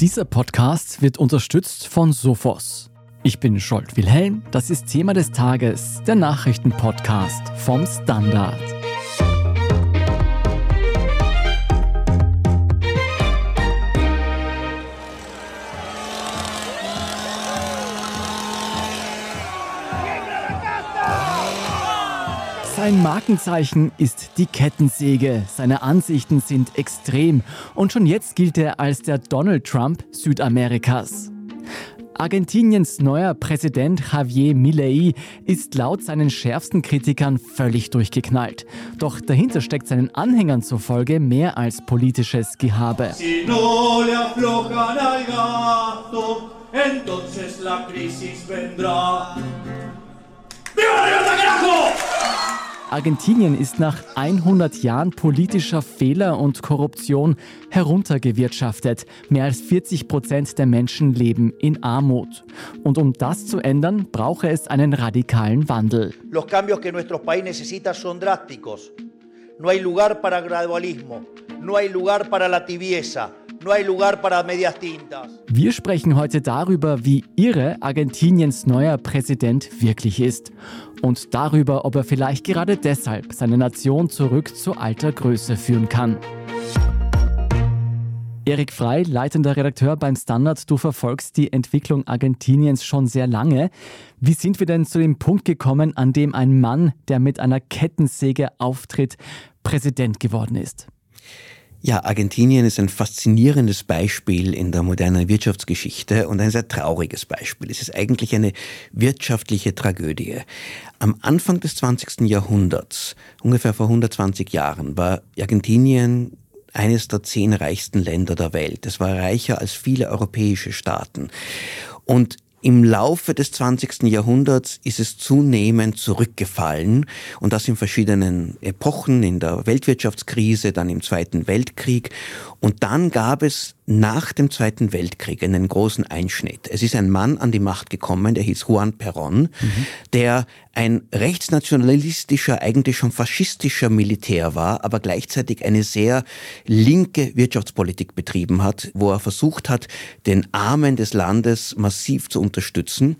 Dieser Podcast wird unterstützt von Sophos. Ich bin Scholt Wilhelm, das ist Thema des Tages, der Nachrichtenpodcast vom Standard. Sein Markenzeichen ist die Kettensäge. Seine Ansichten sind extrem und schon jetzt gilt er als der Donald Trump Südamerikas. Argentiniens neuer Präsident Javier Milei ist laut seinen schärfsten Kritikern völlig durchgeknallt. Doch dahinter steckt seinen Anhängern zufolge mehr als politisches Gehabe. Entonces la crisis. Argentinien ist nach 100 Jahren politischer Fehler und Korruption heruntergewirtschaftet. Mehr als 40 Prozent der Menschen leben in Armut. Und um das zu ändern, brauche es einen radikalen Wandel. Los cambios que nuestro país necesita son drásticos. No hay lugar para gradualismo, no hay lugar para la tibieza. Wir sprechen heute darüber, wie irre Argentiniens neuer Präsident wirklich ist. Und darüber, ob er vielleicht gerade deshalb seine Nation zurück zu alter Größe führen kann. Erik Frei, leitender Redakteur beim Standard, du verfolgst die Entwicklung Argentiniens schon sehr lange. Wie sind wir denn zu dem Punkt gekommen, an dem ein Mann, der mit einer Kettensäge auftritt, Präsident geworden ist? Ja, Argentinien ist ein faszinierendes Beispiel in der modernen Wirtschaftsgeschichte und ein sehr trauriges Beispiel. Es ist eigentlich eine wirtschaftliche Tragödie. Am Anfang des 20. Jahrhunderts, ungefähr vor 120 Jahren, war Argentinien eines der zehn reichsten Länder der Welt. Es war reicher als viele europäische Staaten. Und im Laufe des 20. Jahrhunderts ist es zunehmend zurückgefallen und das in verschiedenen Epochen, in der Weltwirtschaftskrise, dann im Zweiten Weltkrieg und dann gab es nach dem Zweiten Weltkrieg einen großen Einschnitt. Es ist ein Mann an die Macht gekommen, der hieß Juan Perón, mhm. der ein rechtsnationalistischer, eigentlich schon faschistischer Militär war, aber gleichzeitig eine sehr linke Wirtschaftspolitik betrieben hat, wo er versucht hat, den Armen des Landes massiv zu unterstützen,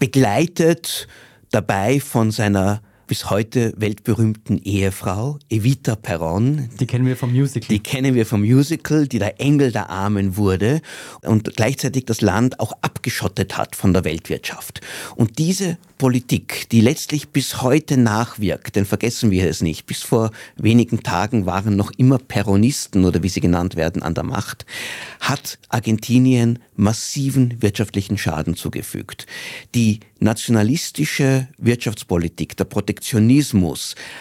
begleitet dabei von seiner bis heute weltberühmten Ehefrau, Evita Perron. Die kennen wir vom Musical. Die kennen wir vom Musical, die der Engel der Armen wurde und gleichzeitig das Land auch abgeschottet hat von der Weltwirtschaft. Und diese Politik, die letztlich bis heute nachwirkt, denn vergessen wir es nicht, bis vor wenigen Tagen waren noch immer Peronisten oder wie sie genannt werden an der Macht, hat Argentinien massiven wirtschaftlichen Schaden zugefügt. Die nationalistische Wirtschaftspolitik, der Protektionismus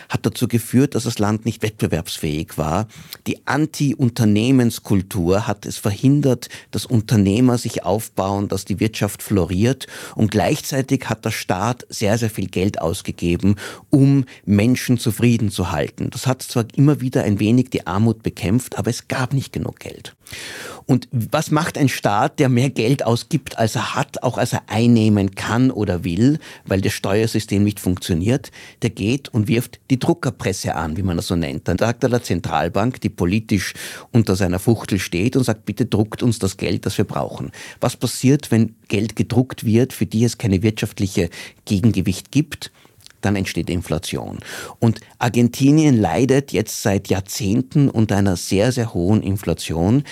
hat dazu geführt, dass das Land nicht wettbewerbsfähig war. Die Anti-Unternehmenskultur hat es verhindert, dass Unternehmer sich aufbauen, dass die Wirtschaft floriert und gleichzeitig hat der Staat sehr, sehr viel Geld ausgegeben, um Menschen zufrieden zu halten. Das hat zwar immer wieder ein wenig die Armut bekämpft, aber es gab nicht genug Geld. Und was macht ein Staat, der mehr Geld ausgibt, als er hat, auch als er einnehmen kann oder will, weil das Steuersystem nicht funktioniert? Der geht und wirft die Druckerpresse an, wie man das so nennt. Dann sagt er der Zentralbank, die politisch unter seiner Fuchtel steht und sagt, bitte druckt uns das Geld, das wir brauchen. Was passiert, wenn Geld gedruckt wird, für die es keine wirtschaftliche Gegengewicht gibt? Dann entsteht Inflation. Und Argentinien leidet jetzt seit Jahrzehnten unter einer sehr, sehr hohen Inflation,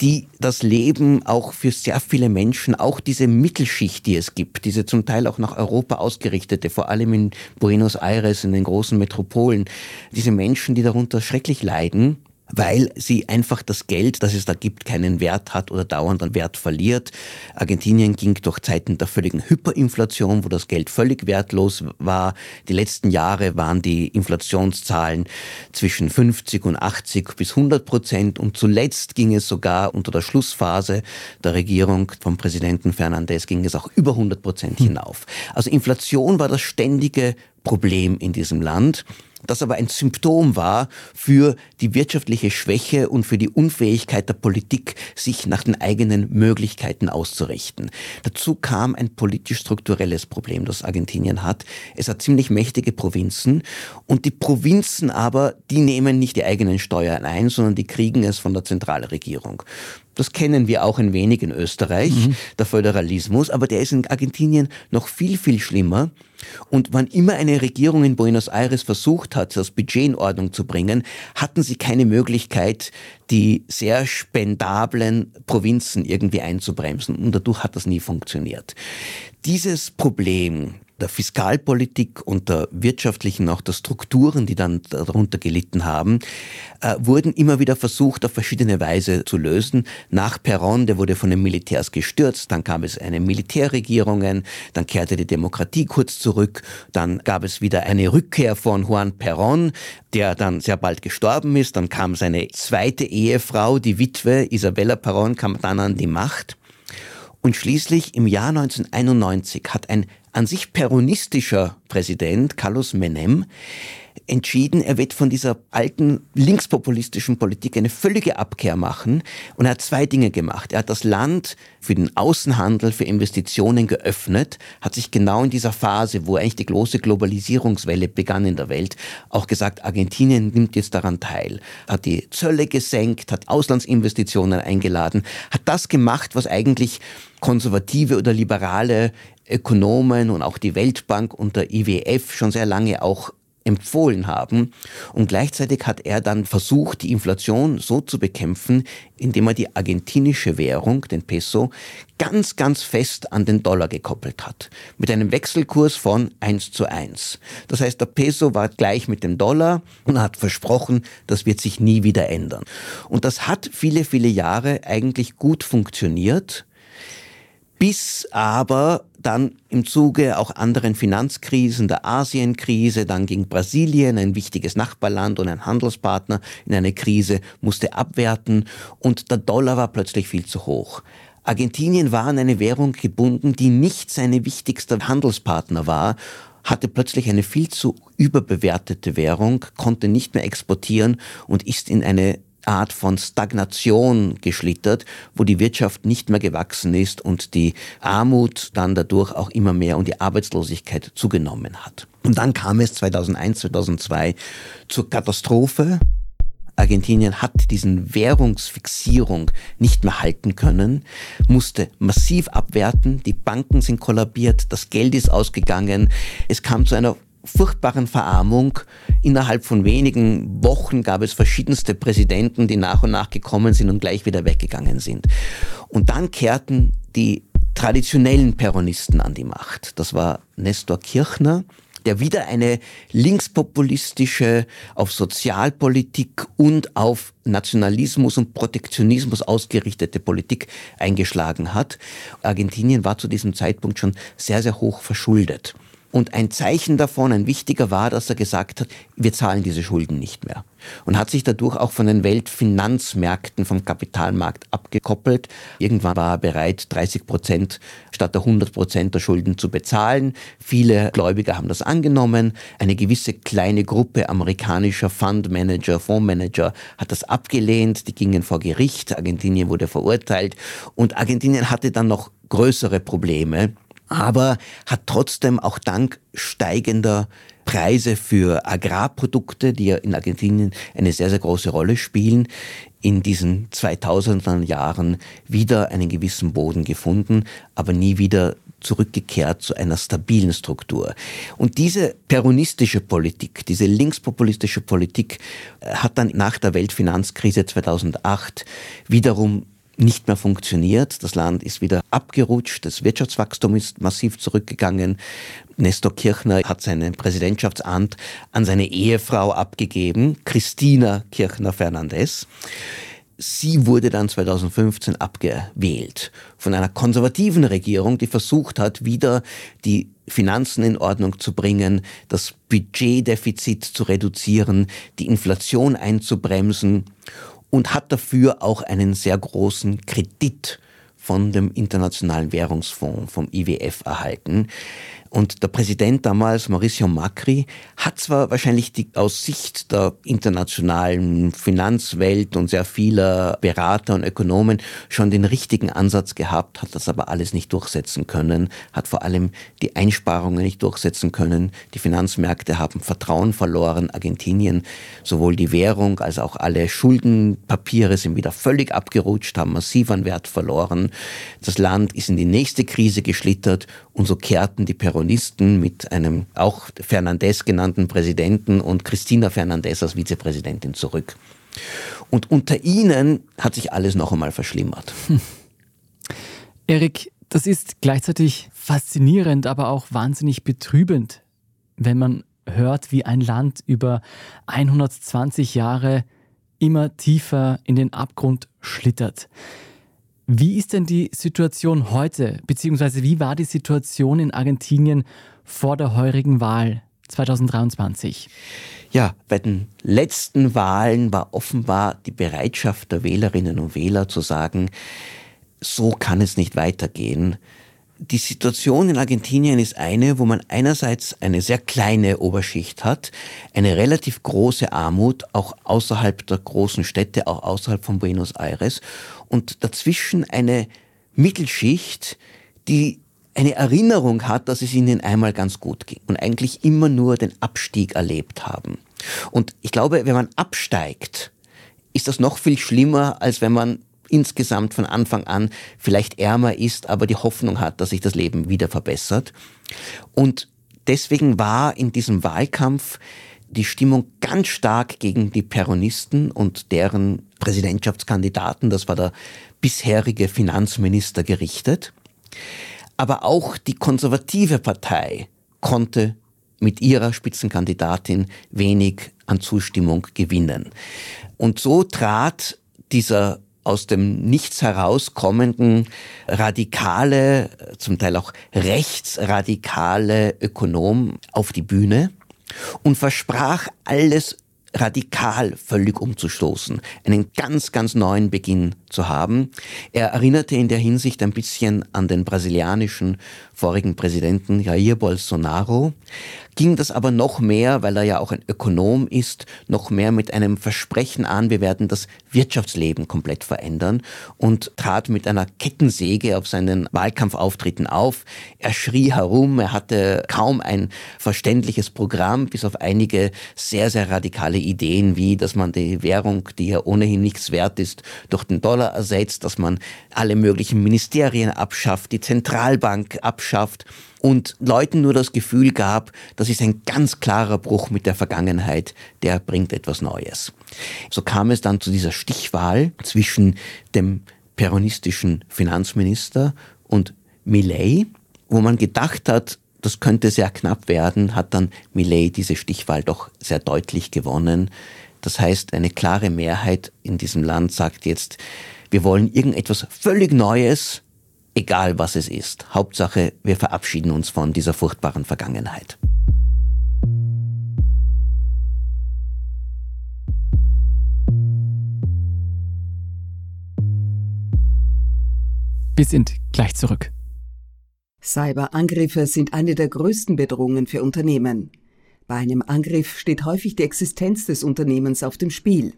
die das Leben auch für sehr viele Menschen, auch diese Mittelschicht, die es gibt, diese zum Teil auch nach Europa ausgerichtete, vor allem in Buenos Aires, in den großen Metropolen, diese Menschen, die darunter schrecklich leiden, weil sie einfach das Geld, das es da gibt, keinen Wert hat oder dauernd an Wert verliert. Argentinien ging durch Zeiten der völligen Hyperinflation, wo das Geld völlig wertlos war. Die letzten Jahre waren die Inflationszahlen zwischen 50 und 80 bis 100 Prozent und zuletzt ging es sogar unter der Schlussphase der Regierung vom Präsidenten Fernandez ging es auch über 100 Prozent hm. hinauf. Also Inflation war das ständige Problem in diesem Land das aber ein Symptom war für die wirtschaftliche Schwäche und für die Unfähigkeit der Politik, sich nach den eigenen Möglichkeiten auszurichten. Dazu kam ein politisch-strukturelles Problem, das Argentinien hat. Es hat ziemlich mächtige Provinzen und die Provinzen aber, die nehmen nicht die eigenen Steuern ein, sondern die kriegen es von der Zentralregierung. Das kennen wir auch ein wenig in Österreich, mhm. der Föderalismus, aber der ist in Argentinien noch viel, viel schlimmer. Und wann immer eine Regierung in Buenos Aires versucht hat, das Budget in Ordnung zu bringen, hatten sie keine Möglichkeit, die sehr spendablen Provinzen irgendwie einzubremsen. Und dadurch hat das nie funktioniert. Dieses Problem der Fiskalpolitik und der wirtschaftlichen, auch der Strukturen, die dann darunter gelitten haben, äh, wurden immer wieder versucht, auf verschiedene Weise zu lösen. Nach Perón, der wurde von den Militärs gestürzt, dann kam es eine Militärregierungen, dann kehrte die Demokratie kurz zurück, dann gab es wieder eine Rückkehr von Juan Perón, der dann sehr bald gestorben ist, dann kam seine zweite Ehefrau, die Witwe Isabella Perón, kam dann an die Macht. Und schließlich im Jahr 1991 hat ein an sich peronistischer Präsident, Carlos Menem, entschieden, er wird von dieser alten linkspopulistischen Politik eine völlige Abkehr machen. Und er hat zwei Dinge gemacht. Er hat das Land für den Außenhandel, für Investitionen geöffnet, hat sich genau in dieser Phase, wo eigentlich die große Globalisierungswelle begann in der Welt, auch gesagt, Argentinien nimmt jetzt daran teil, hat die Zölle gesenkt, hat Auslandsinvestitionen eingeladen, hat das gemacht, was eigentlich konservative oder liberale Ökonomen und auch die Weltbank und der IWF schon sehr lange auch empfohlen haben. Und gleichzeitig hat er dann versucht, die Inflation so zu bekämpfen, indem er die argentinische Währung, den Peso, ganz, ganz fest an den Dollar gekoppelt hat. Mit einem Wechselkurs von 1 zu 1. Das heißt, der Peso war gleich mit dem Dollar und hat versprochen, das wird sich nie wieder ändern. Und das hat viele, viele Jahre eigentlich gut funktioniert bis aber dann im Zuge auch anderen Finanzkrisen, der Asienkrise, dann ging Brasilien, ein wichtiges Nachbarland und ein Handelspartner, in eine Krise, musste abwerten und der Dollar war plötzlich viel zu hoch. Argentinien war an eine Währung gebunden, die nicht seine wichtigste Handelspartner war, hatte plötzlich eine viel zu überbewertete Währung, konnte nicht mehr exportieren und ist in eine Art von Stagnation geschlittert, wo die Wirtschaft nicht mehr gewachsen ist und die Armut dann dadurch auch immer mehr und die Arbeitslosigkeit zugenommen hat. Und dann kam es 2001, 2002 zur Katastrophe. Argentinien hat diesen Währungsfixierung nicht mehr halten können, musste massiv abwerten, die Banken sind kollabiert, das Geld ist ausgegangen, es kam zu einer furchtbaren Verarmung. Innerhalb von wenigen Wochen gab es verschiedenste Präsidenten, die nach und nach gekommen sind und gleich wieder weggegangen sind. Und dann kehrten die traditionellen Peronisten an die Macht. Das war Nestor Kirchner, der wieder eine linkspopulistische, auf Sozialpolitik und auf Nationalismus und Protektionismus ausgerichtete Politik eingeschlagen hat. Argentinien war zu diesem Zeitpunkt schon sehr, sehr hoch verschuldet. Und ein Zeichen davon, ein wichtiger war, dass er gesagt hat, wir zahlen diese Schulden nicht mehr. Und hat sich dadurch auch von den Weltfinanzmärkten, vom Kapitalmarkt abgekoppelt. Irgendwann war er bereit, 30 Prozent statt der 100 Prozent der Schulden zu bezahlen. Viele Gläubiger haben das angenommen. Eine gewisse kleine Gruppe amerikanischer Fundmanager, Fondsmanager hat das abgelehnt. Die gingen vor Gericht. Argentinien wurde verurteilt. Und Argentinien hatte dann noch größere Probleme aber hat trotzdem auch dank steigender Preise für Agrarprodukte, die ja in Argentinien eine sehr, sehr große Rolle spielen, in diesen 2000er Jahren wieder einen gewissen Boden gefunden, aber nie wieder zurückgekehrt zu einer stabilen Struktur. Und diese peronistische Politik, diese linkspopulistische Politik äh, hat dann nach der Weltfinanzkrise 2008 wiederum nicht mehr funktioniert. Das Land ist wieder abgerutscht, das Wirtschaftswachstum ist massiv zurückgegangen. Nestor Kirchner hat sein Präsidentschaftsamt an seine Ehefrau abgegeben, Christina Kirchner Fernandez. Sie wurde dann 2015 abgewählt von einer konservativen Regierung, die versucht hat, wieder die Finanzen in Ordnung zu bringen, das Budgetdefizit zu reduzieren, die Inflation einzubremsen und hat dafür auch einen sehr großen Kredit von dem Internationalen Währungsfonds, vom IWF erhalten. Und der Präsident damals, Mauricio Macri, hat zwar wahrscheinlich die, aus Sicht der internationalen Finanzwelt und sehr vieler Berater und Ökonomen schon den richtigen Ansatz gehabt, hat das aber alles nicht durchsetzen können, hat vor allem die Einsparungen nicht durchsetzen können. Die Finanzmärkte haben Vertrauen verloren. Argentinien, sowohl die Währung als auch alle Schuldenpapiere sind wieder völlig abgerutscht, haben massiv an Wert verloren. Das Land ist in die nächste Krise geschlittert und so kehrten die Peronisten mit einem auch Fernandez genannten Präsidenten und Cristina Fernandez als Vizepräsidentin zurück. Und unter ihnen hat sich alles noch einmal verschlimmert. Hm. Erik, das ist gleichzeitig faszinierend, aber auch wahnsinnig betrübend, wenn man hört, wie ein Land über 120 Jahre immer tiefer in den Abgrund schlittert. Wie ist denn die Situation heute, beziehungsweise wie war die Situation in Argentinien vor der heurigen Wahl 2023? Ja, bei den letzten Wahlen war offenbar die Bereitschaft der Wählerinnen und Wähler zu sagen, so kann es nicht weitergehen. Die Situation in Argentinien ist eine, wo man einerseits eine sehr kleine Oberschicht hat, eine relativ große Armut, auch außerhalb der großen Städte, auch außerhalb von Buenos Aires, und dazwischen eine Mittelschicht, die eine Erinnerung hat, dass es ihnen einmal ganz gut ging und eigentlich immer nur den Abstieg erlebt haben. Und ich glaube, wenn man absteigt, ist das noch viel schlimmer, als wenn man insgesamt von Anfang an vielleicht ärmer ist, aber die Hoffnung hat, dass sich das Leben wieder verbessert. Und deswegen war in diesem Wahlkampf die Stimmung ganz stark gegen die Peronisten und deren Präsidentschaftskandidaten, das war der bisherige Finanzminister, gerichtet. Aber auch die konservative Partei konnte mit ihrer Spitzenkandidatin wenig an Zustimmung gewinnen. Und so trat dieser aus dem Nichts herauskommenden radikale, zum Teil auch rechtsradikale Ökonom auf die Bühne und versprach alles radikal völlig umzustoßen, einen ganz, ganz neuen Beginn zu haben. Er erinnerte in der Hinsicht ein bisschen an den brasilianischen vorigen Präsidenten Jair Bolsonaro, ging das aber noch mehr, weil er ja auch ein Ökonom ist, noch mehr mit einem Versprechen an, wir werden das Wirtschaftsleben komplett verändern und trat mit einer Kettensäge auf seinen Wahlkampfauftritten auf. Er schrie herum, er hatte kaum ein verständliches Programm, bis auf einige sehr, sehr radikale Ideen, wie dass man die Währung, die ja ohnehin nichts wert ist, durch den Dollar ersetzt, dass man alle möglichen Ministerien abschafft, die Zentralbank abschafft und Leuten nur das Gefühl gab, das ist ein ganz klarer Bruch mit der Vergangenheit, der bringt etwas Neues. So kam es dann zu dieser Stichwahl zwischen dem peronistischen Finanzminister und Millet, wo man gedacht hat, das könnte sehr knapp werden, hat dann Millet diese Stichwahl doch sehr deutlich gewonnen. Das heißt, eine klare Mehrheit in diesem Land sagt jetzt, wir wollen irgendetwas völlig Neues, egal was es ist. Hauptsache, wir verabschieden uns von dieser furchtbaren Vergangenheit. Wir sind gleich zurück. Cyberangriffe sind eine der größten Bedrohungen für Unternehmen. Bei einem Angriff steht häufig die Existenz des Unternehmens auf dem Spiel.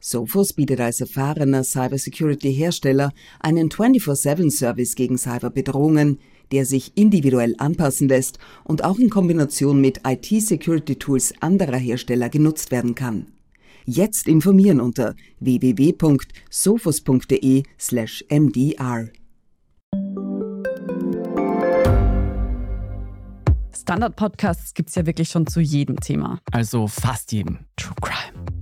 Sophos bietet als erfahrener Cybersecurity-Hersteller einen 24-7-Service gegen Cyberbedrohungen, der sich individuell anpassen lässt und auch in Kombination mit IT-Security-Tools anderer Hersteller genutzt werden kann. Jetzt informieren unter www.sophos.de/mdr. Standard-Podcasts gibt es ja wirklich schon zu jedem Thema. Also fast jedem. True Crime.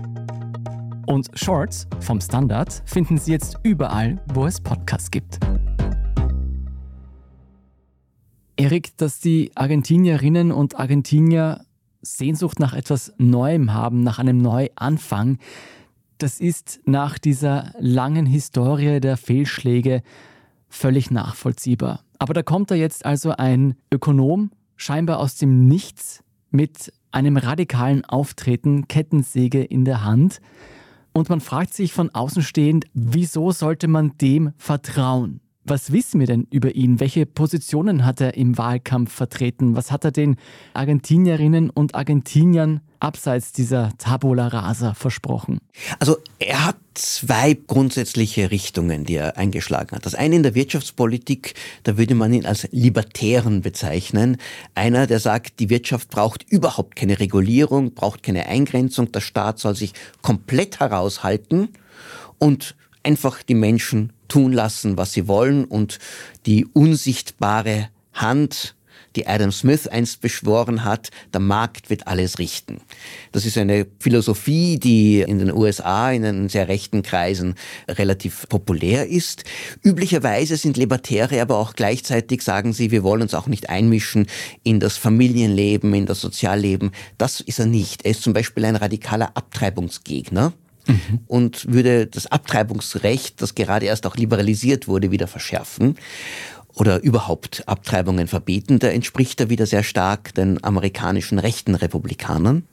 Und Shorts vom Standard finden Sie jetzt überall, wo es Podcasts gibt. Erik, dass die Argentinierinnen und Argentinier Sehnsucht nach etwas Neuem haben, nach einem Neuanfang. Das ist nach dieser langen Historie der Fehlschläge völlig nachvollziehbar. Aber da kommt da jetzt also ein Ökonom, scheinbar aus dem Nichts, mit einem radikalen Auftreten, Kettensäge in der Hand. Und man fragt sich von außen stehend, wieso sollte man dem vertrauen? Was wissen wir denn über ihn? Welche Positionen hat er im Wahlkampf vertreten? Was hat er den Argentinierinnen und Argentiniern abseits dieser Tabula Rasa versprochen? Also er hat zwei grundsätzliche Richtungen, die er eingeschlagen hat. Das eine in der Wirtschaftspolitik, da würde man ihn als Libertären bezeichnen. Einer, der sagt, die Wirtschaft braucht überhaupt keine Regulierung, braucht keine Eingrenzung, der Staat soll sich komplett heraushalten und einfach die Menschen tun lassen, was sie wollen und die unsichtbare Hand, die Adam Smith einst beschworen hat, der Markt wird alles richten. Das ist eine Philosophie, die in den USA in den sehr rechten Kreisen relativ populär ist. Üblicherweise sind Libertäre aber auch gleichzeitig sagen sie, wir wollen uns auch nicht einmischen in das Familienleben, in das Sozialleben. Das ist er nicht. Er ist zum Beispiel ein radikaler Abtreibungsgegner mhm. und würde das Abtreibungsrecht, das gerade erst auch liberalisiert wurde, wieder verschärfen oder überhaupt Abtreibungen verbieten. Da entspricht er wieder sehr stark den amerikanischen rechten Republikanern.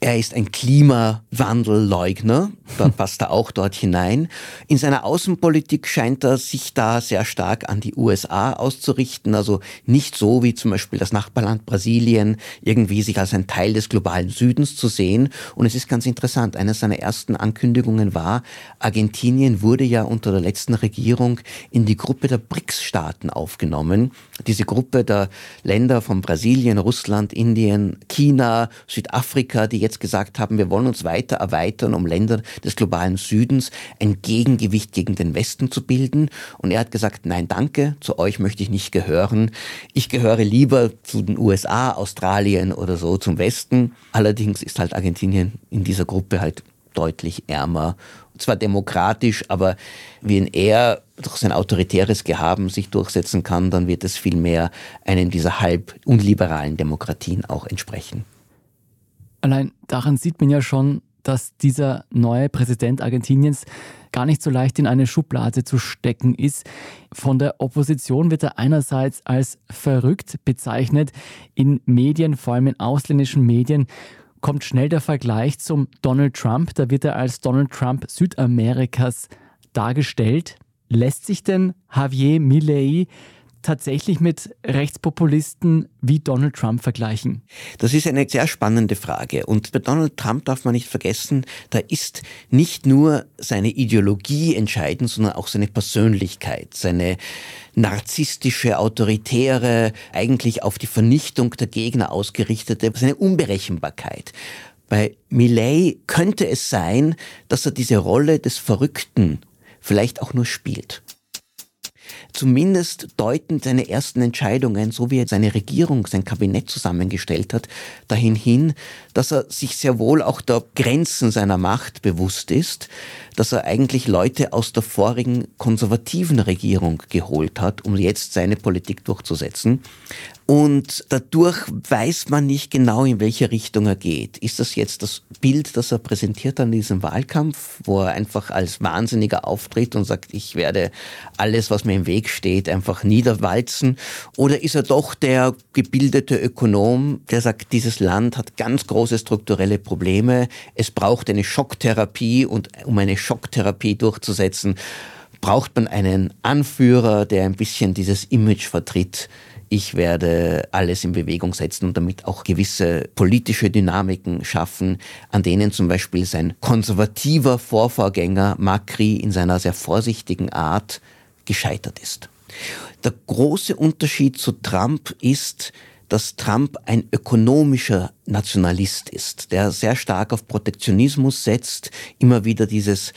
Er ist ein Klimawandelleugner, da passt er auch dort hinein. In seiner Außenpolitik scheint er sich da sehr stark an die USA auszurichten, also nicht so wie zum Beispiel das Nachbarland Brasilien, irgendwie sich als ein Teil des globalen Südens zu sehen. Und es ist ganz interessant, eine seiner ersten Ankündigungen war, Argentinien wurde ja unter der letzten Regierung in die Gruppe der BRICS-Staaten aufgenommen. Diese Gruppe der Länder von Brasilien, Russland, Indien, China, Südafrika, Afrika, die jetzt gesagt haben, wir wollen uns weiter erweitern, um Länder des globalen Südens ein Gegengewicht gegen den Westen zu bilden. Und er hat gesagt, nein, danke, zu euch möchte ich nicht gehören. Ich gehöre lieber zu den USA, Australien oder so zum Westen. Allerdings ist halt Argentinien in dieser Gruppe halt deutlich ärmer. Zwar demokratisch, aber wenn er durch sein autoritäres Gehaben sich durchsetzen kann, dann wird es vielmehr einem dieser halb unliberalen Demokratien auch entsprechen. Allein daran sieht man ja schon, dass dieser neue Präsident Argentiniens gar nicht so leicht in eine Schublade zu stecken ist. Von der Opposition wird er einerseits als verrückt bezeichnet. In Medien, vor allem in ausländischen Medien, kommt schnell der Vergleich zum Donald Trump. Da wird er als Donald Trump Südamerikas dargestellt. Lässt sich denn Javier Milei tatsächlich mit Rechtspopulisten wie Donald Trump vergleichen? Das ist eine sehr spannende Frage. Und bei Donald Trump darf man nicht vergessen, da ist nicht nur seine Ideologie entscheidend, sondern auch seine Persönlichkeit, seine narzisstische, autoritäre, eigentlich auf die Vernichtung der Gegner ausgerichtete, seine Unberechenbarkeit. Bei Millet könnte es sein, dass er diese Rolle des Verrückten vielleicht auch nur spielt. Zumindest deuten seine ersten Entscheidungen, so wie er seine Regierung, sein Kabinett zusammengestellt hat, dahin hin, dass er sich sehr wohl auch der Grenzen seiner Macht bewusst ist, dass er eigentlich Leute aus der vorigen konservativen Regierung geholt hat, um jetzt seine Politik durchzusetzen. Und dadurch weiß man nicht genau, in welche Richtung er geht. Ist das jetzt das Bild, das er präsentiert an diesem Wahlkampf, wo er einfach als Wahnsinniger auftritt und sagt, ich werde alles, was mir im Weg steht, einfach niederwalzen? Oder ist er doch der gebildete Ökonom, der sagt, dieses Land hat ganz große strukturelle Probleme, es braucht eine Schocktherapie und um eine Schocktherapie durchzusetzen, braucht man einen Anführer, der ein bisschen dieses Image vertritt, ich werde alles in Bewegung setzen und damit auch gewisse politische Dynamiken schaffen, an denen zum Beispiel sein konservativer Vorvorgänger Macri in seiner sehr vorsichtigen Art gescheitert ist. Der große Unterschied zu Trump ist, dass Trump ein ökonomischer Nationalist ist, der sehr stark auf Protektionismus setzt, immer wieder dieses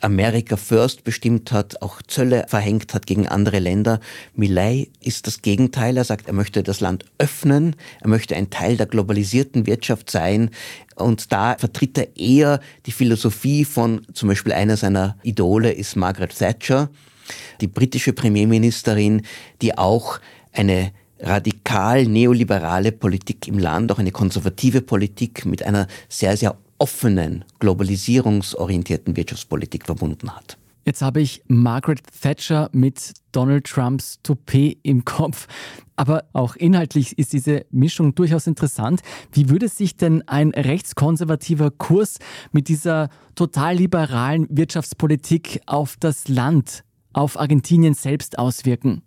America First bestimmt hat, auch Zölle verhängt hat gegen andere Länder. Millet ist das Gegenteil. Er sagt, er möchte das Land öffnen, er möchte ein Teil der globalisierten Wirtschaft sein. Und da vertritt er eher die Philosophie von, zum Beispiel einer seiner Idole ist Margaret Thatcher, die britische Premierministerin, die auch eine radikal neoliberale Politik im Land, auch eine konservative Politik mit einer sehr, sehr offenen, globalisierungsorientierten Wirtschaftspolitik verbunden hat. Jetzt habe ich Margaret Thatcher mit Donald Trumps Toupet im Kopf. Aber auch inhaltlich ist diese Mischung durchaus interessant. Wie würde sich denn ein rechtskonservativer Kurs mit dieser total liberalen Wirtschaftspolitik auf das Land, auf Argentinien selbst auswirken?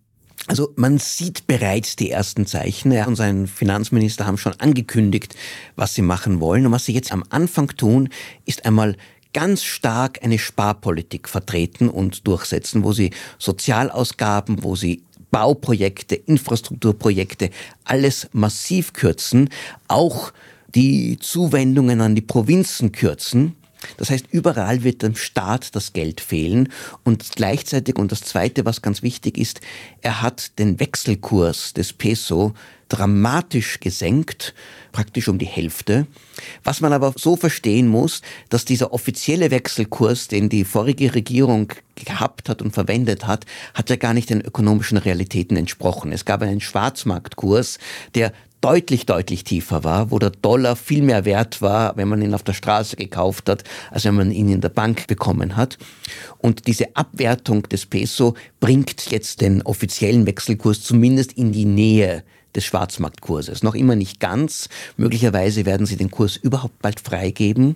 Also man sieht bereits die ersten Zeichen. Er und sein Finanzminister haben schon angekündigt, was sie machen wollen. Und was sie jetzt am Anfang tun, ist einmal ganz stark eine Sparpolitik vertreten und durchsetzen, wo sie Sozialausgaben, wo sie Bauprojekte, Infrastrukturprojekte, alles massiv kürzen, auch die Zuwendungen an die Provinzen kürzen. Das heißt, überall wird dem Staat das Geld fehlen und gleichzeitig, und das Zweite, was ganz wichtig ist, er hat den Wechselkurs des Peso dramatisch gesenkt, praktisch um die Hälfte. Was man aber so verstehen muss, dass dieser offizielle Wechselkurs, den die vorige Regierung gehabt hat und verwendet hat, hat ja gar nicht den ökonomischen Realitäten entsprochen. Es gab einen Schwarzmarktkurs, der deutlich, deutlich tiefer war, wo der Dollar viel mehr wert war, wenn man ihn auf der Straße gekauft hat, als wenn man ihn in der Bank bekommen hat. Und diese Abwertung des Peso bringt jetzt den offiziellen Wechselkurs zumindest in die Nähe des Schwarzmarktkurses. Noch immer nicht ganz. Möglicherweise werden sie den Kurs überhaupt bald freigeben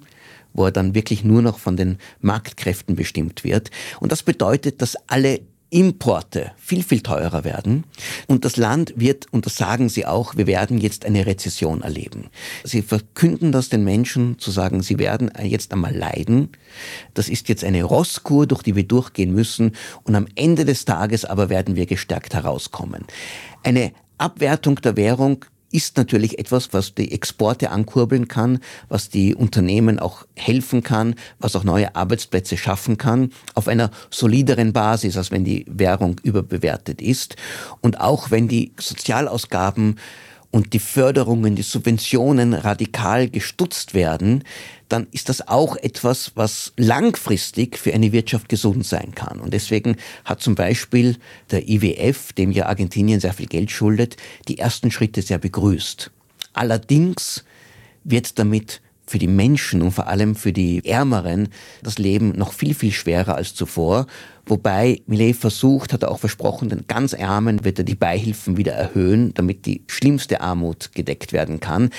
wo er dann wirklich nur noch von den Marktkräften bestimmt wird. Und das bedeutet, dass alle Importe viel, viel teurer werden. Und das Land wird, und das sagen sie auch, wir werden jetzt eine Rezession erleben. Sie verkünden das den Menschen, zu sagen, sie werden jetzt einmal leiden. Das ist jetzt eine Rosskur, durch die wir durchgehen müssen. Und am Ende des Tages aber werden wir gestärkt herauskommen. Eine Abwertung der Währung ist natürlich etwas, was die Exporte ankurbeln kann, was die Unternehmen auch helfen kann, was auch neue Arbeitsplätze schaffen kann, auf einer solideren Basis, als wenn die Währung überbewertet ist. Und auch wenn die Sozialausgaben und die Förderungen, die Subventionen radikal gestutzt werden, dann ist das auch etwas, was langfristig für eine Wirtschaft gesund sein kann. Und deswegen hat zum Beispiel der IWF, dem ja Argentinien sehr viel Geld schuldet, die ersten Schritte sehr begrüßt. Allerdings wird damit für die Menschen und vor allem für die Ärmeren das Leben noch viel, viel schwerer als zuvor. Wobei Millet versucht, hat er auch versprochen, den ganz Ärmen wird er die Beihilfen wieder erhöhen, damit die schlimmste Armut gedeckt werden kann.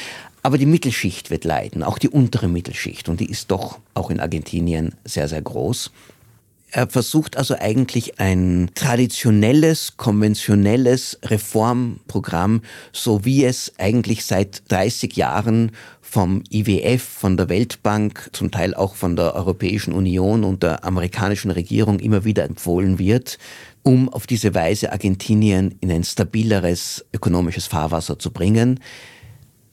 Aber die Mittelschicht wird leiden, auch die untere Mittelschicht. Und die ist doch auch in Argentinien sehr, sehr groß. Er versucht also eigentlich ein traditionelles, konventionelles Reformprogramm, so wie es eigentlich seit 30 Jahren vom IWF, von der Weltbank, zum Teil auch von der Europäischen Union und der amerikanischen Regierung immer wieder empfohlen wird, um auf diese Weise Argentinien in ein stabileres ökonomisches Fahrwasser zu bringen.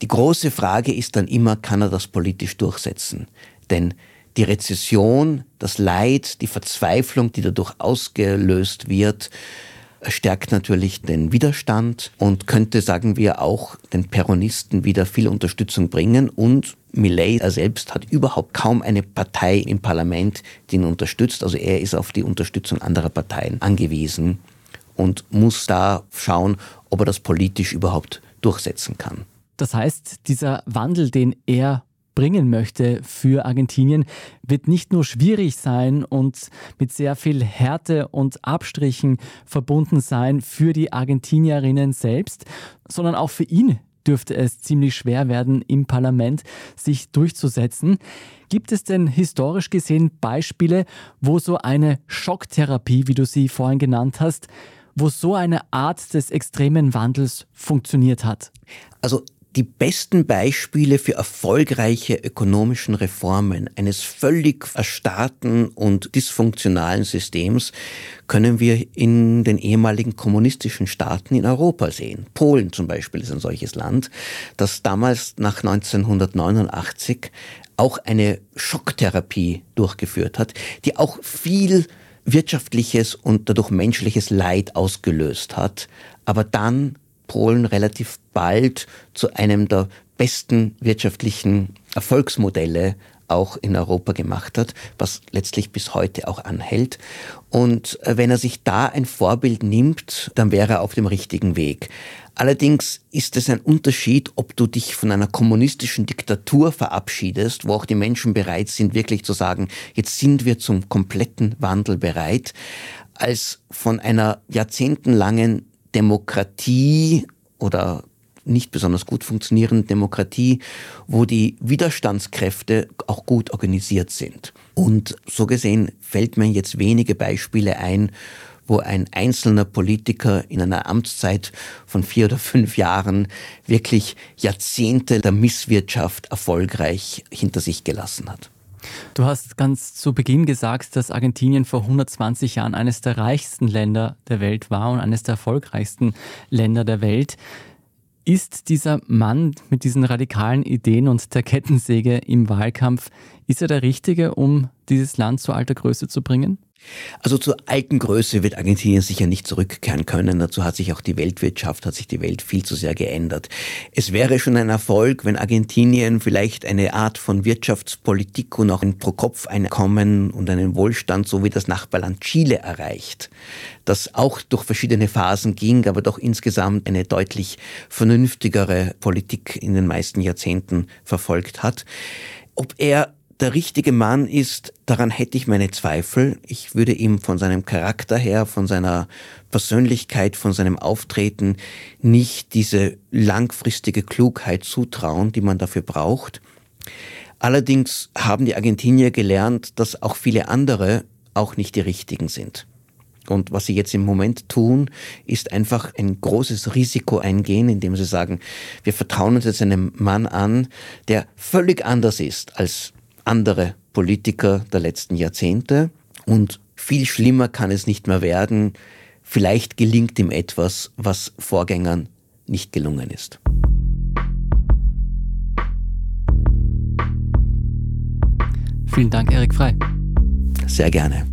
Die große Frage ist dann immer, kann er das politisch durchsetzen? Denn die Rezession, das Leid, die Verzweiflung, die dadurch ausgelöst wird, stärkt natürlich den Widerstand und könnte, sagen wir, auch den Peronisten wieder viel Unterstützung bringen. Und Millet selbst hat überhaupt kaum eine Partei im Parlament, die ihn unterstützt. Also er ist auf die Unterstützung anderer Parteien angewiesen und muss da schauen, ob er das politisch überhaupt durchsetzen kann. Das heißt, dieser Wandel, den er bringen möchte für Argentinien, wird nicht nur schwierig sein und mit sehr viel Härte und Abstrichen verbunden sein für die Argentinierinnen selbst, sondern auch für ihn dürfte es ziemlich schwer werden, im Parlament sich durchzusetzen. Gibt es denn historisch gesehen Beispiele, wo so eine Schocktherapie, wie du sie vorhin genannt hast, wo so eine Art des extremen Wandels funktioniert hat? Also die besten Beispiele für erfolgreiche ökonomischen Reformen eines völlig erstarrten und dysfunktionalen Systems können wir in den ehemaligen kommunistischen Staaten in Europa sehen. Polen zum Beispiel ist ein solches Land, das damals nach 1989 auch eine Schocktherapie durchgeführt hat, die auch viel wirtschaftliches und dadurch menschliches Leid ausgelöst hat, aber dann Polen relativ bald zu einem der besten wirtschaftlichen Erfolgsmodelle auch in Europa gemacht hat, was letztlich bis heute auch anhält. Und äh, wenn er sich da ein Vorbild nimmt, dann wäre er auf dem richtigen Weg. Allerdings ist es ein Unterschied, ob du dich von einer kommunistischen Diktatur verabschiedest, wo auch die Menschen bereit sind, wirklich zu sagen, jetzt sind wir zum kompletten Wandel bereit, als von einer jahrzehntelangen Demokratie oder nicht besonders gut funktionierenden Demokratie, wo die Widerstandskräfte auch gut organisiert sind. Und so gesehen fällt mir jetzt wenige Beispiele ein, wo ein einzelner Politiker in einer Amtszeit von vier oder fünf Jahren wirklich Jahrzehnte der Misswirtschaft erfolgreich hinter sich gelassen hat. Du hast ganz zu Beginn gesagt, dass Argentinien vor 120 Jahren eines der reichsten Länder der Welt war und eines der erfolgreichsten Länder der Welt. Ist dieser Mann mit diesen radikalen Ideen und der Kettensäge im Wahlkampf, ist er der Richtige, um dieses Land zu alter Größe zu bringen? Also zur alten Größe wird Argentinien sicher nicht zurückkehren können. Dazu hat sich auch die Weltwirtschaft, hat sich die Welt viel zu sehr geändert. Es wäre schon ein Erfolg, wenn Argentinien vielleicht eine Art von Wirtschaftspolitik und auch ein Pro-Kopf-Einkommen und einen Wohlstand, so wie das Nachbarland Chile erreicht. Das auch durch verschiedene Phasen ging, aber doch insgesamt eine deutlich vernünftigere Politik in den meisten Jahrzehnten verfolgt hat. Ob er der richtige Mann ist, daran hätte ich meine Zweifel. Ich würde ihm von seinem Charakter her, von seiner Persönlichkeit, von seinem Auftreten nicht diese langfristige Klugheit zutrauen, die man dafür braucht. Allerdings haben die Argentinier gelernt, dass auch viele andere auch nicht die richtigen sind. Und was sie jetzt im Moment tun, ist einfach ein großes Risiko eingehen, indem sie sagen, wir vertrauen uns jetzt einem Mann an, der völlig anders ist als andere Politiker der letzten Jahrzehnte. Und viel schlimmer kann es nicht mehr werden. Vielleicht gelingt ihm etwas, was Vorgängern nicht gelungen ist. Vielen Dank, Erik Frei. Sehr gerne.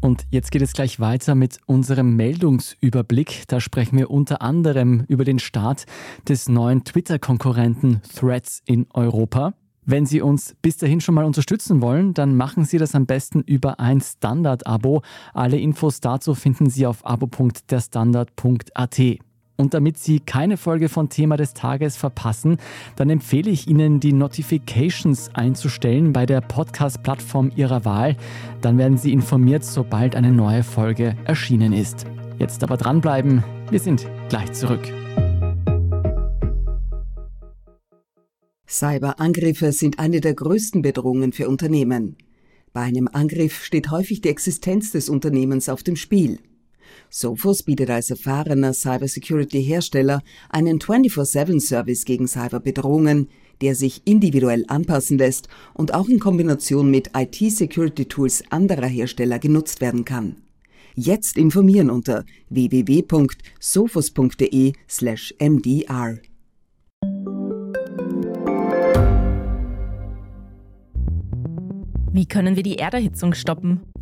Und jetzt geht es gleich weiter mit unserem Meldungsüberblick. Da sprechen wir unter anderem über den Start des neuen Twitter-Konkurrenten Threads in Europa. Wenn Sie uns bis dahin schon mal unterstützen wollen, dann machen Sie das am besten über ein Standard-Abo. Alle Infos dazu finden Sie auf abo.derstandard.at. Und damit Sie keine Folge von Thema des Tages verpassen, dann empfehle ich Ihnen, die Notifications einzustellen bei der Podcast-Plattform Ihrer Wahl. Dann werden Sie informiert, sobald eine neue Folge erschienen ist. Jetzt aber dranbleiben, wir sind gleich zurück. Cyberangriffe sind eine der größten Bedrohungen für Unternehmen. Bei einem Angriff steht häufig die Existenz des Unternehmens auf dem Spiel. Sophos bietet als erfahrener Cybersecurity-Hersteller einen 24-7-Service gegen Cyberbedrohungen, der sich individuell anpassen lässt und auch in Kombination mit IT-Security-Tools anderer Hersteller genutzt werden kann. Jetzt informieren unter www.sophos.de/mdr. Wie können wir die Erderhitzung stoppen?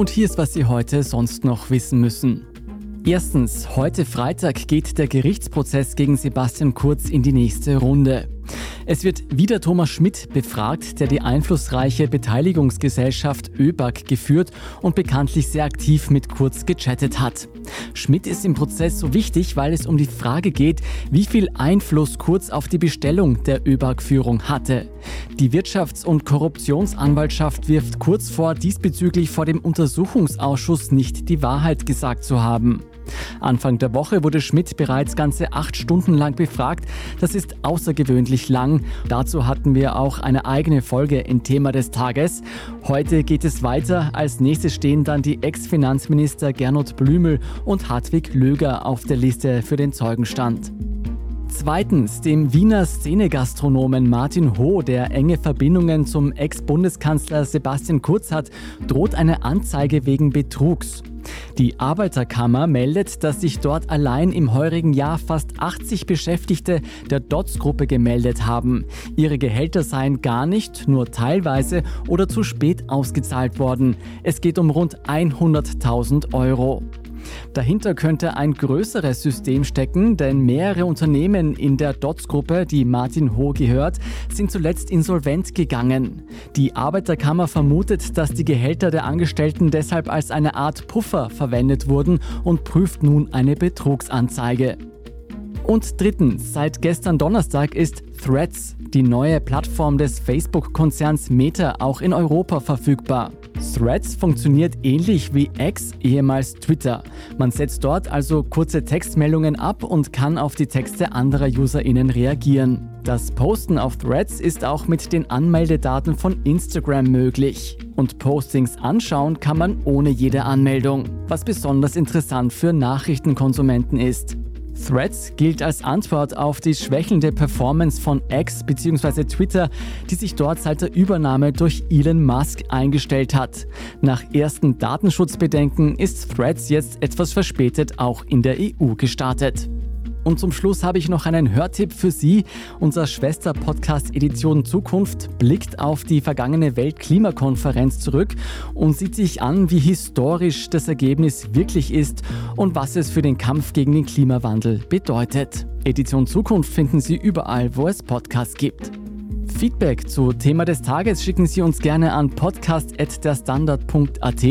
Und hier ist, was Sie heute sonst noch wissen müssen. Erstens, heute Freitag geht der Gerichtsprozess gegen Sebastian Kurz in die nächste Runde. Es wird wieder Thomas Schmidt befragt, der die einflussreiche Beteiligungsgesellschaft ÖBAG geführt und bekanntlich sehr aktiv mit Kurz gechattet hat. Schmidt ist im Prozess so wichtig, weil es um die Frage geht, wie viel Einfluss Kurz auf die Bestellung der ÖBAG-Führung hatte. Die Wirtschafts- und Korruptionsanwaltschaft wirft Kurz vor, diesbezüglich vor dem Untersuchungsausschuss nicht die Wahrheit gesagt zu haben. Anfang der Woche wurde Schmidt bereits ganze acht Stunden lang befragt. Das ist außergewöhnlich lang. Dazu hatten wir auch eine eigene Folge in Thema des Tages. Heute geht es weiter. Als nächstes stehen dann die Ex-Finanzminister Gernot Blümel und Hartwig Löger auf der Liste für den Zeugenstand. Zweitens, dem Wiener Szenegastronomen Martin Ho, der enge Verbindungen zum Ex-Bundeskanzler Sebastian Kurz hat, droht eine Anzeige wegen Betrugs. Die Arbeiterkammer meldet, dass sich dort allein im heurigen Jahr fast 80 Beschäftigte der DOTS-Gruppe gemeldet haben. Ihre Gehälter seien gar nicht, nur teilweise oder zu spät ausgezahlt worden. Es geht um rund 100.000 Euro. Dahinter könnte ein größeres System stecken, denn mehrere Unternehmen in der DOTS-Gruppe, die Martin Ho gehört, sind zuletzt insolvent gegangen. Die Arbeiterkammer vermutet, dass die Gehälter der Angestellten deshalb als eine Art Puffer verwendet wurden und prüft nun eine Betrugsanzeige. Und drittens, seit gestern Donnerstag ist Threads, die neue Plattform des Facebook-Konzerns Meta, auch in Europa verfügbar. Threads funktioniert ähnlich wie X, ehemals Twitter. Man setzt dort also kurze Textmeldungen ab und kann auf die Texte anderer UserInnen reagieren. Das Posten auf Threads ist auch mit den Anmeldedaten von Instagram möglich. Und Postings anschauen kann man ohne jede Anmeldung, was besonders interessant für Nachrichtenkonsumenten ist. Threads gilt als Antwort auf die schwächelnde Performance von X bzw. Twitter, die sich dort seit der Übernahme durch Elon Musk eingestellt hat. Nach ersten Datenschutzbedenken ist Threads jetzt etwas verspätet auch in der EU gestartet. Und zum Schluss habe ich noch einen Hörtipp für Sie. Unser Schwester-Podcast Edition Zukunft blickt auf die vergangene Weltklimakonferenz zurück und sieht sich an, wie historisch das Ergebnis wirklich ist und was es für den Kampf gegen den Klimawandel bedeutet. Edition Zukunft finden Sie überall, wo es Podcasts gibt. Feedback zu Thema des Tages schicken Sie uns gerne an podcast.derstandard.at.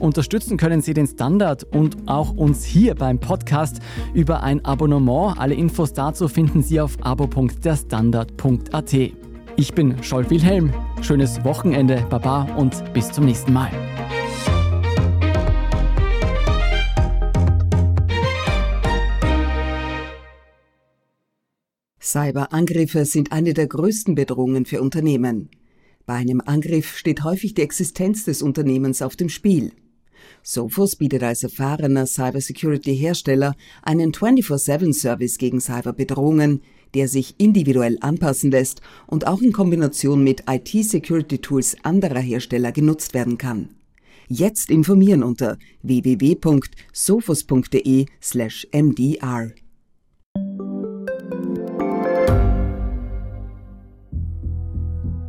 Unterstützen können Sie den Standard und auch uns hier beim Podcast über ein Abonnement. Alle Infos dazu finden Sie auf abo.derstandard.at. Ich bin Scholl Wilhelm. Schönes Wochenende, Baba und bis zum nächsten Mal. Cyberangriffe sind eine der größten Bedrohungen für Unternehmen. Bei einem Angriff steht häufig die Existenz des Unternehmens auf dem Spiel. Sophos bietet als erfahrener Cybersecurity-Hersteller einen 24-7-Service gegen Cyberbedrohungen, der sich individuell anpassen lässt und auch in Kombination mit IT-Security-Tools anderer Hersteller genutzt werden kann. Jetzt informieren unter www.sophos.de/mdr.